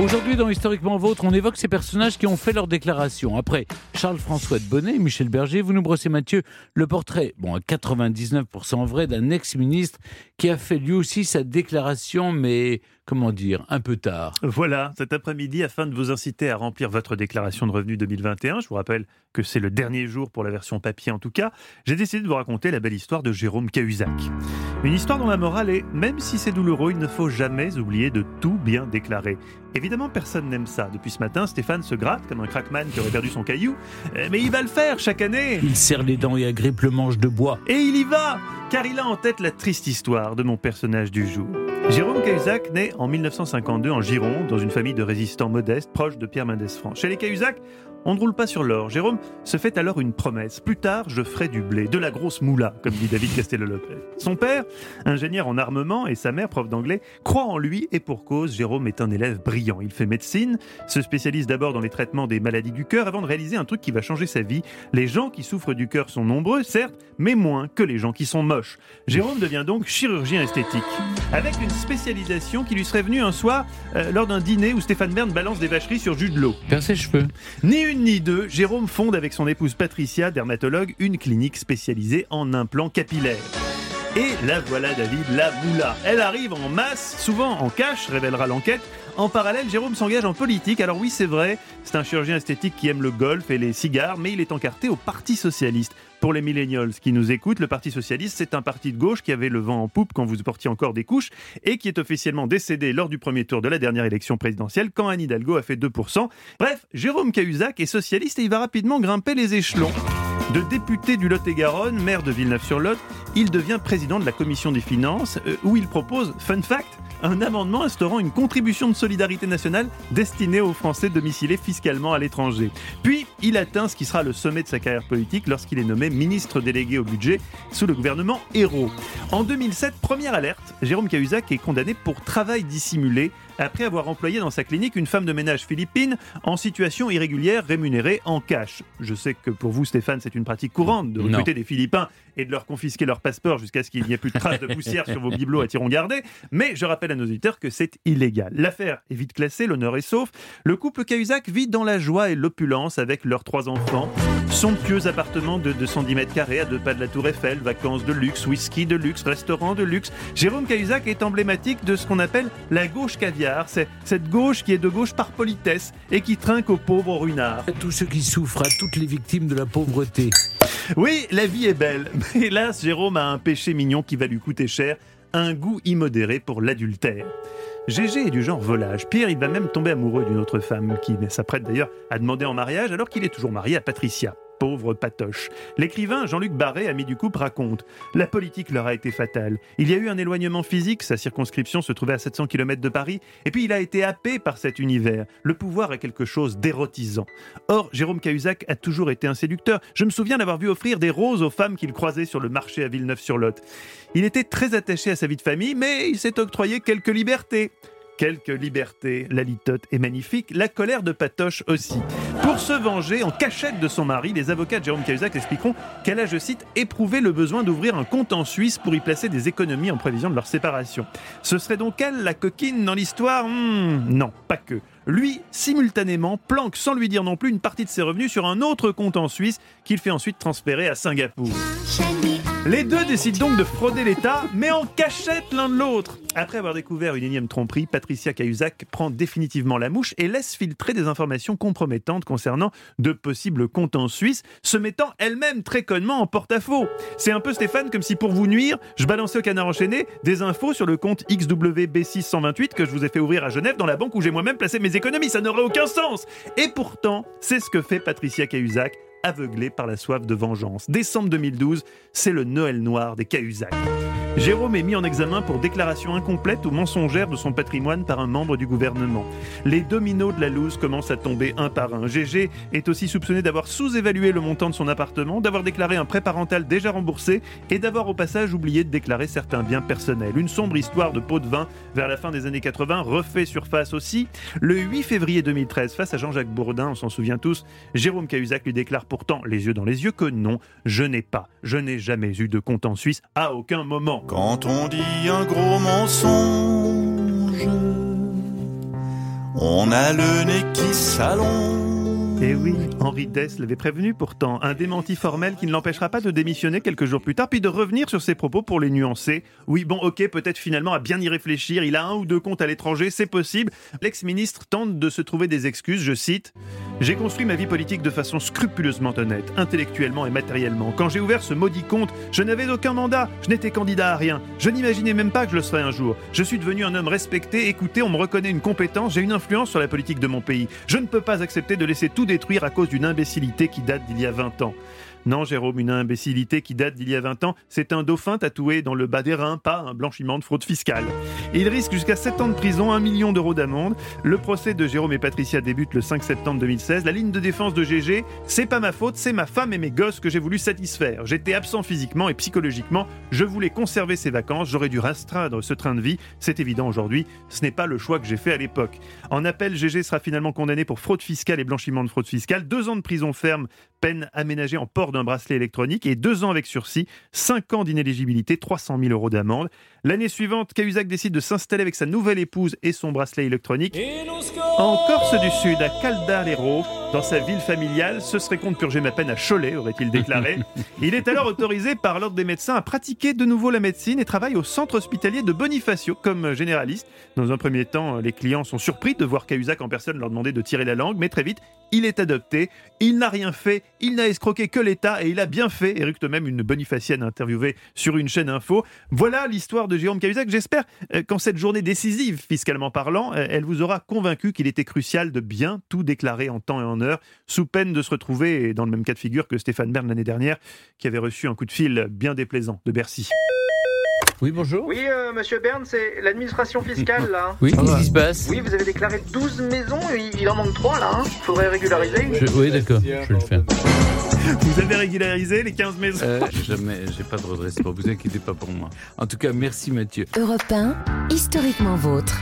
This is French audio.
Aujourd'hui, dans Historiquement Vôtre, on évoque ces personnages qui ont fait leur déclaration. Après Charles-François de Bonnet et Michel Berger, vous nous brossez, Mathieu, le portrait, bon, à 99% vrai, d'un ex-ministre qui a fait lui aussi sa déclaration, mais comment dire, un peu tard. Voilà, cet après-midi, afin de vous inciter à remplir votre déclaration de revenus 2021, je vous rappelle que c'est le dernier jour pour la version papier en tout cas, j'ai décidé de vous raconter la belle histoire de Jérôme Cahuzac. Une histoire dont la morale est, même si c'est douloureux, il ne faut jamais oublier de tout bien déclarer. Évidemment, personne n'aime ça. Depuis ce matin, Stéphane se gratte comme un crackman qui aurait perdu son caillou. Euh, Mais il va le faire chaque année. Il serre les dents et agrippe le manche de bois. Et il y va Car il a en tête la triste histoire de mon personnage du jour. Jérôme Cahuzac naît en 1952 en Gironde, dans une famille de résistants modestes, proche de Pierre Mendès France. Chez les Cahuzac, on ne roule pas sur l'or. Jérôme se fait alors une promesse. Plus tard, je ferai du blé, de la grosse moula, comme dit David Castello-Lopez. Son père, ingénieur en armement, et sa mère, prof d'anglais, croient en lui et pour cause, Jérôme est un élève brillant. Il fait médecine, se spécialise d'abord dans les traitements des maladies du cœur avant de réaliser un truc qui va changer sa vie. Les gens qui souffrent du cœur sont nombreux, certes, mais moins que les gens qui sont moches. Jérôme devient donc chirurgien esthétique, avec une spécialisation qui lui serait venue un soir euh, lors d'un dîner où Stéphane Bern balance des vacheries sur Jude Law. Perd ses cheveux. Ni une ni deux, Jérôme fonde avec son épouse Patricia, dermatologue, une clinique spécialisée en implants capillaires. Et la voilà David, la moula. Elle arrive en masse, souvent en cash, révélera l'enquête. En parallèle, Jérôme s'engage en politique. Alors oui, c'est vrai, c'est un chirurgien esthétique qui aime le golf et les cigares, mais il est encarté au Parti Socialiste. Pour les millennials qui nous écoutent, le Parti Socialiste, c'est un parti de gauche qui avait le vent en poupe quand vous portiez encore des couches et qui est officiellement décédé lors du premier tour de la dernière élection présidentielle quand Anne Hidalgo a fait 2%. Bref, Jérôme Cahuzac est socialiste et il va rapidement grimper les échelons. De député du Lot-et-Garonne, maire de Villeneuve-sur-Lot, il devient président de la commission des finances euh, où il propose, fun fact, un amendement instaurant une contribution de solidarité nationale destinée aux Français domiciliés fiscalement à l'étranger. Puis, il atteint ce qui sera le sommet de sa carrière politique lorsqu'il est nommé ministre délégué au budget sous le gouvernement Hérault. En 2007, première alerte, Jérôme Cahuzac est condamné pour travail dissimulé après avoir employé dans sa clinique une femme de ménage philippine en situation irrégulière rémunérée en cash. Je sais que pour vous, Stéphane, c'est une pratique courante de recruter Non. des Philippins et de leur confisquer leur passeport jusqu'à ce qu'il n'y ait plus de traces de poussière sur vos bibelots à tiron gardé. Mais je rappelle à nos auditeurs que c'est illégal. L'affaire est vite classée, l'honneur est sauf. Le couple Cahuzac vit dans la joie et l'opulence avec leurs trois enfants. Somptueux appartement de 210 mètres carrés à deux pas de la Tour Eiffel, vacances de luxe, whisky de luxe, restaurant de luxe. Jérôme Cahuzac est emblématique de ce qu'on appelle la gauche caviar. C'est cette gauche qui est de gauche par politesse et qui trinque aux pauvres ruinards. À tous ceux qui souffrent, à toutes les victimes de la pauvreté. Oui, la vie est belle. Mais hélas, Jérôme a un péché mignon qui va lui coûter cher, un goût immodéré pour l'adultère. Gégé est du genre volage. Pierre, il va même tomber amoureux d'une autre femme qui s'apprête d'ailleurs à demander en mariage alors qu'il est toujours marié à Patricia. Pauvre patoche. L'écrivain Jean-Luc Barré, ami du couple, raconte La politique leur a été fatale. Il y a eu un éloignement physique, sa circonscription se trouvait à 700 km de Paris, et puis il a été happé par cet univers. Le pouvoir est quelque chose d'érotisant. Or, Jérôme Cahuzac a toujours été un séducteur. Je me souviens d'avoir vu offrir des roses aux femmes qu'il croisait sur le marché à Villeneuve-sur-Lot. Il était très attaché à sa vie de famille, mais il s'est octroyé quelques libertés. Quelques libertés, la litote est magnifique, la colère de Patoche aussi. Pour se venger en cachette de son mari, les avocats de Jérôme Cahuzac expliqueront qu'elle a, je cite, éprouvé le besoin d'ouvrir un compte en Suisse pour y placer des économies en prévision de leur séparation. Ce serait donc elle, la coquine, dans l'histoire? Hmm, Non, pas que. Lui, simultanément, planque sans lui dire non plus une partie de ses revenus sur un autre compte en Suisse qu'il fait ensuite transférer à Singapour. Les deux décident donc de frauder l'État, mais en cachette l'un de l'autre. Après avoir découvert une énième tromperie, Patricia Cahuzac prend définitivement la mouche et laisse filtrer des informations compromettantes concernant de possibles comptes en Suisse, se mettant elle-même très connement en porte-à-faux. C'est un peu Stéphane comme si pour vous nuire, je balançais au canard enchaîné des infos sur le compte XWB628 que je vous ai fait ouvrir à Genève dans la banque où j'ai moi-même placé mes économies. Ça n'aurait aucun sens. Et pourtant, c'est ce que fait Patricia Cahuzac aveuglée par la soif de vengeance. Décembre 2012, c'est le Noël noir des Cahuzac. Jérôme est mis en examen pour déclaration incomplète ou mensongère de son patrimoine par un membre du gouvernement. Les dominos de la loose commencent à tomber un par un. GG est aussi soupçonné d'avoir sous-évalué le montant de son appartement, d'avoir déclaré un prêt parental déjà remboursé et d'avoir au passage oublié de déclarer certains biens personnels. Une sombre histoire de pot de vin vers la fin des années 80 refait surface aussi. Le 8 février 2013, face à Jean-Jacques Bourdin, on s'en souvient tous, Jérôme Cahuzac lui déclare pourtant, les yeux dans les yeux, que non, je n'ai pas, je n'ai jamais eu de compte en Suisse à aucun moment. Quand on dit un gros mensonge, on a le nez qui s'allonge. Eh oui, Henri Dess l'avait prévenu pourtant. Un démenti formel qui ne l'empêchera pas de démissionner quelques jours plus tard, puis de revenir sur ses propos pour les nuancer. Oui, bon, ok, peut-être finalement à bien y réfléchir. Il a un ou deux comptes à l'étranger, c'est possible. L'ex-ministre tente de se trouver des excuses, je cite. J'ai construit ma vie politique de façon scrupuleusement honnête, intellectuellement et matériellement. Quand j'ai ouvert ce maudit compte, je n'avais aucun mandat, je n'étais candidat à rien. Je n'imaginais même pas que je le serais un jour. Je suis devenu un homme respecté, écouté, on me reconnaît une compétence, j'ai une influence sur la politique de mon pays. Je ne peux pas accepter de laisser tout détruire à cause d'une imbécilité qui date d'il y a 20 ans. Non, Jérôme, une imbécilité qui date d'il y a 20 ans, c'est un dauphin tatoué dans le bas des reins, pas un blanchiment de fraude fiscale. il risque jusqu'à 7 ans de prison, 1 million d'euros d'amende. Le procès de Jérôme et Patricia débute le 5 septembre 2016. La ligne de défense de GG, c'est pas ma faute, c'est ma femme et mes gosses que j'ai voulu satisfaire. J'étais absent physiquement et psychologiquement, je voulais conserver ces vacances, j'aurais dû restreindre ce train de vie. C'est évident aujourd'hui, ce n'est pas le choix que j'ai fait à l'époque. En appel, GG sera finalement condamné pour fraude fiscale et blanchiment de fraude fiscale. Deux ans de prison ferme, peine aménagée en port d'un bracelet électronique et deux ans avec sursis, cinq ans d'inéligibilité, 300 000 euros d'amende. L'année suivante, Cahuzac décide de s'installer avec sa nouvelle épouse et son bracelet électronique en Corse du Sud, à Caldalero, dans sa ville familiale. Ce serait con de purger ma peine à Cholet, aurait-il déclaré. Il est alors autorisé par l'ordre des médecins à pratiquer de nouveau la médecine et travaille au centre hospitalier de Bonifacio comme généraliste. Dans un premier temps, les clients sont surpris de voir Cahuzac en personne leur demander de tirer la langue, mais très vite, il est adopté. Il n'a rien fait, il n'a escroqué que l'État et il a bien fait. Eric même une bonifacienne interviewée sur une chaîne info. Voilà l'histoire de Jérôme Cahuzac. J'espère euh, qu'en cette journée décisive, fiscalement parlant, euh, elle vous aura convaincu qu'il était crucial de bien tout déclarer en temps et en heure, sous peine de se retrouver dans le même cas de figure que Stéphane Bern l'année dernière, qui avait reçu un coup de fil bien déplaisant de Bercy. Oui, bonjour. Oui, euh, monsieur Bern, c'est l'administration fiscale là. Oui, qu'est-ce qui se passe Oui, vous avez déclaré 12 maisons, il, il en manque 3 là. Hein. Faudrait régulariser. Je- Oui, d'accord, je vais le faire. Vous avez régularisé les 15 maisons Euh, jamais, j'ai pas de redressement, vous inquiétez pas pour moi. En tout cas, merci Mathieu. Europe 1, historiquement vôtre.